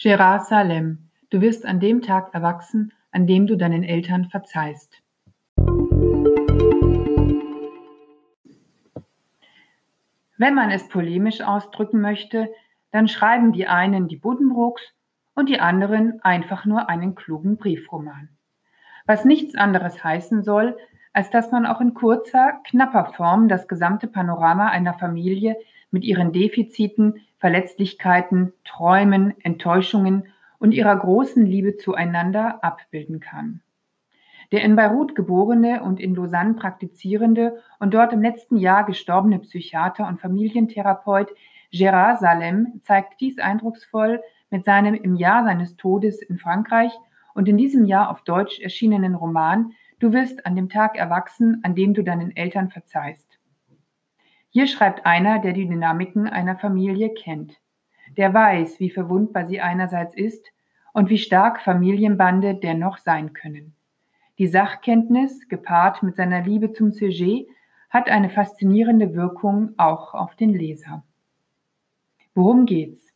Gerard Salem, du wirst an dem Tag erwachsen, an dem du deinen Eltern verzeihst. Wenn man es polemisch ausdrücken möchte, dann schreiben die einen die Buddenbrooks und die anderen einfach nur einen klugen Briefroman. Was nichts anderes heißen soll, als dass man auch in kurzer, knapper Form das gesamte Panorama einer Familie mit ihren Defiziten, Verletzlichkeiten, Träumen, Enttäuschungen und ihrer großen Liebe zueinander abbilden kann. Der in Beirut geborene und in Lausanne praktizierende und dort im letzten Jahr gestorbene Psychiater und Familientherapeut Gérard Salem zeigt dies eindrucksvoll mit seinem im Jahr seines Todes in Frankreich und in diesem Jahr auf Deutsch erschienenen Roman Du wirst an dem Tag erwachsen, an dem du deinen Eltern verzeihst. Hier schreibt einer, der die Dynamiken einer Familie kennt, der weiß, wie verwundbar sie einerseits ist und wie stark Familienbande dennoch sein können. Die Sachkenntnis, gepaart mit seiner Liebe zum Sujet, hat eine faszinierende Wirkung auch auf den Leser. Worum geht's?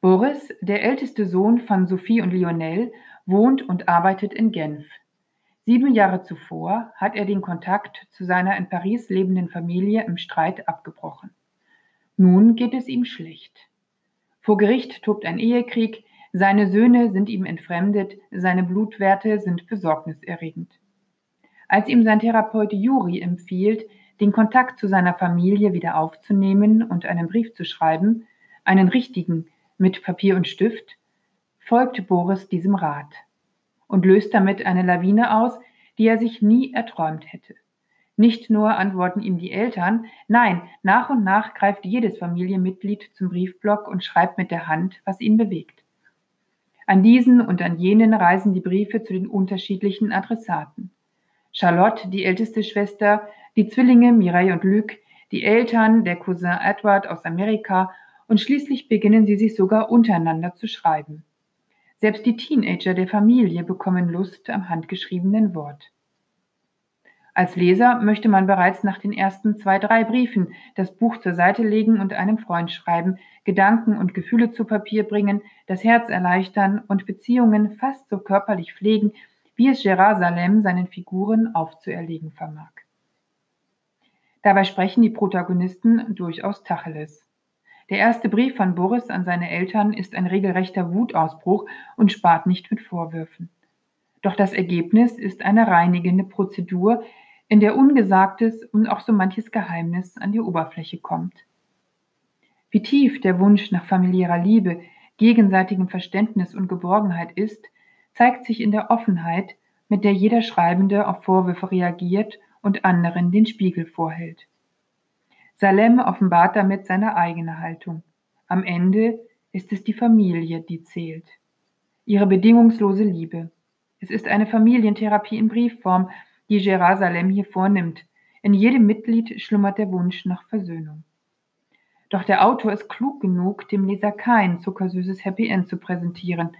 Boris, der älteste Sohn von Sophie und Lionel, wohnt und arbeitet in Genf. Sieben Jahre zuvor hat er den Kontakt zu seiner in Paris lebenden Familie im Streit abgebrochen. Nun geht es ihm schlecht. Vor Gericht tobt ein Ehekrieg, seine Söhne sind ihm entfremdet, seine Blutwerte sind besorgniserregend. Als ihm sein Therapeut Juri empfiehlt, den Kontakt zu seiner Familie wieder aufzunehmen und einen Brief zu schreiben, einen richtigen, mit Papier und Stift, folgt Boris diesem Rat und löst damit eine Lawine aus, die er sich nie erträumt hätte. Nicht nur antworten ihm die Eltern, nein, nach und nach greift jedes Familienmitglied zum Briefblock und schreibt mit der Hand, was ihn bewegt. An diesen und an jenen reisen die Briefe zu den unterschiedlichen Adressaten. Charlotte, die älteste Schwester, die Zwillinge Mireille und Luc, die Eltern, der Cousin Edward aus Amerika und schließlich beginnen sie sich sogar untereinander zu schreiben. Selbst die Teenager der Familie bekommen Lust am handgeschriebenen Wort. Als Leser möchte man bereits nach den ersten zwei, drei Briefen das Buch zur Seite legen und einem Freund schreiben, Gedanken und Gefühle zu Papier bringen, das Herz erleichtern und Beziehungen fast so körperlich pflegen, wie es Gerard Salem seinen Figuren aufzuerlegen vermag. Dabei sprechen die Protagonisten durchaus Tacheles. Der erste Brief von Boris an seine Eltern ist ein regelrechter Wutausbruch und spart nicht mit Vorwürfen. Doch das Ergebnis ist eine reinigende Prozedur, in der Ungesagtes und auch so manches Geheimnis an die Oberfläche kommt. Wie tief der Wunsch nach familiärer Liebe, gegenseitigem Verständnis und Geborgenheit ist, zeigt sich in der Offenheit, mit der jeder Schreibende auf Vorwürfe reagiert und anderen den Spiegel vorhält. Salem offenbart damit seine eigene Haltung. Am Ende ist es die Familie, die zählt. Ihre bedingungslose Liebe. Es ist eine Familientherapie in Briefform, die Gerard Salem hier vornimmt. In jedem Mitglied schlummert der Wunsch nach Versöhnung. Doch der Autor ist klug genug, dem Leser kein zuckersüßes Happy End zu präsentieren.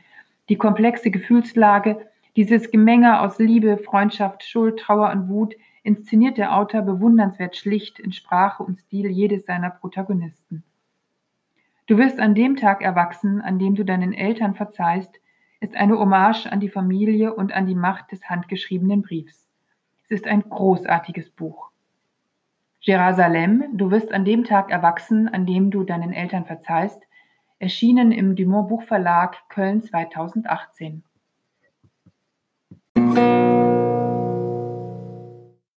Die komplexe Gefühlslage, dieses Gemenge aus Liebe, Freundschaft, Schuld, Trauer und Wut inszeniert der Autor bewundernswert schlicht in Sprache und Stil jedes seiner Protagonisten. Du wirst an dem Tag erwachsen, an dem du deinen Eltern verzeihst, ist eine Hommage an die Familie und an die Macht des handgeschriebenen Briefs. Es ist ein großartiges Buch. Salem, du wirst an dem Tag erwachsen, an dem du deinen Eltern verzeihst, erschienen im Dumont Buchverlag Köln 2018.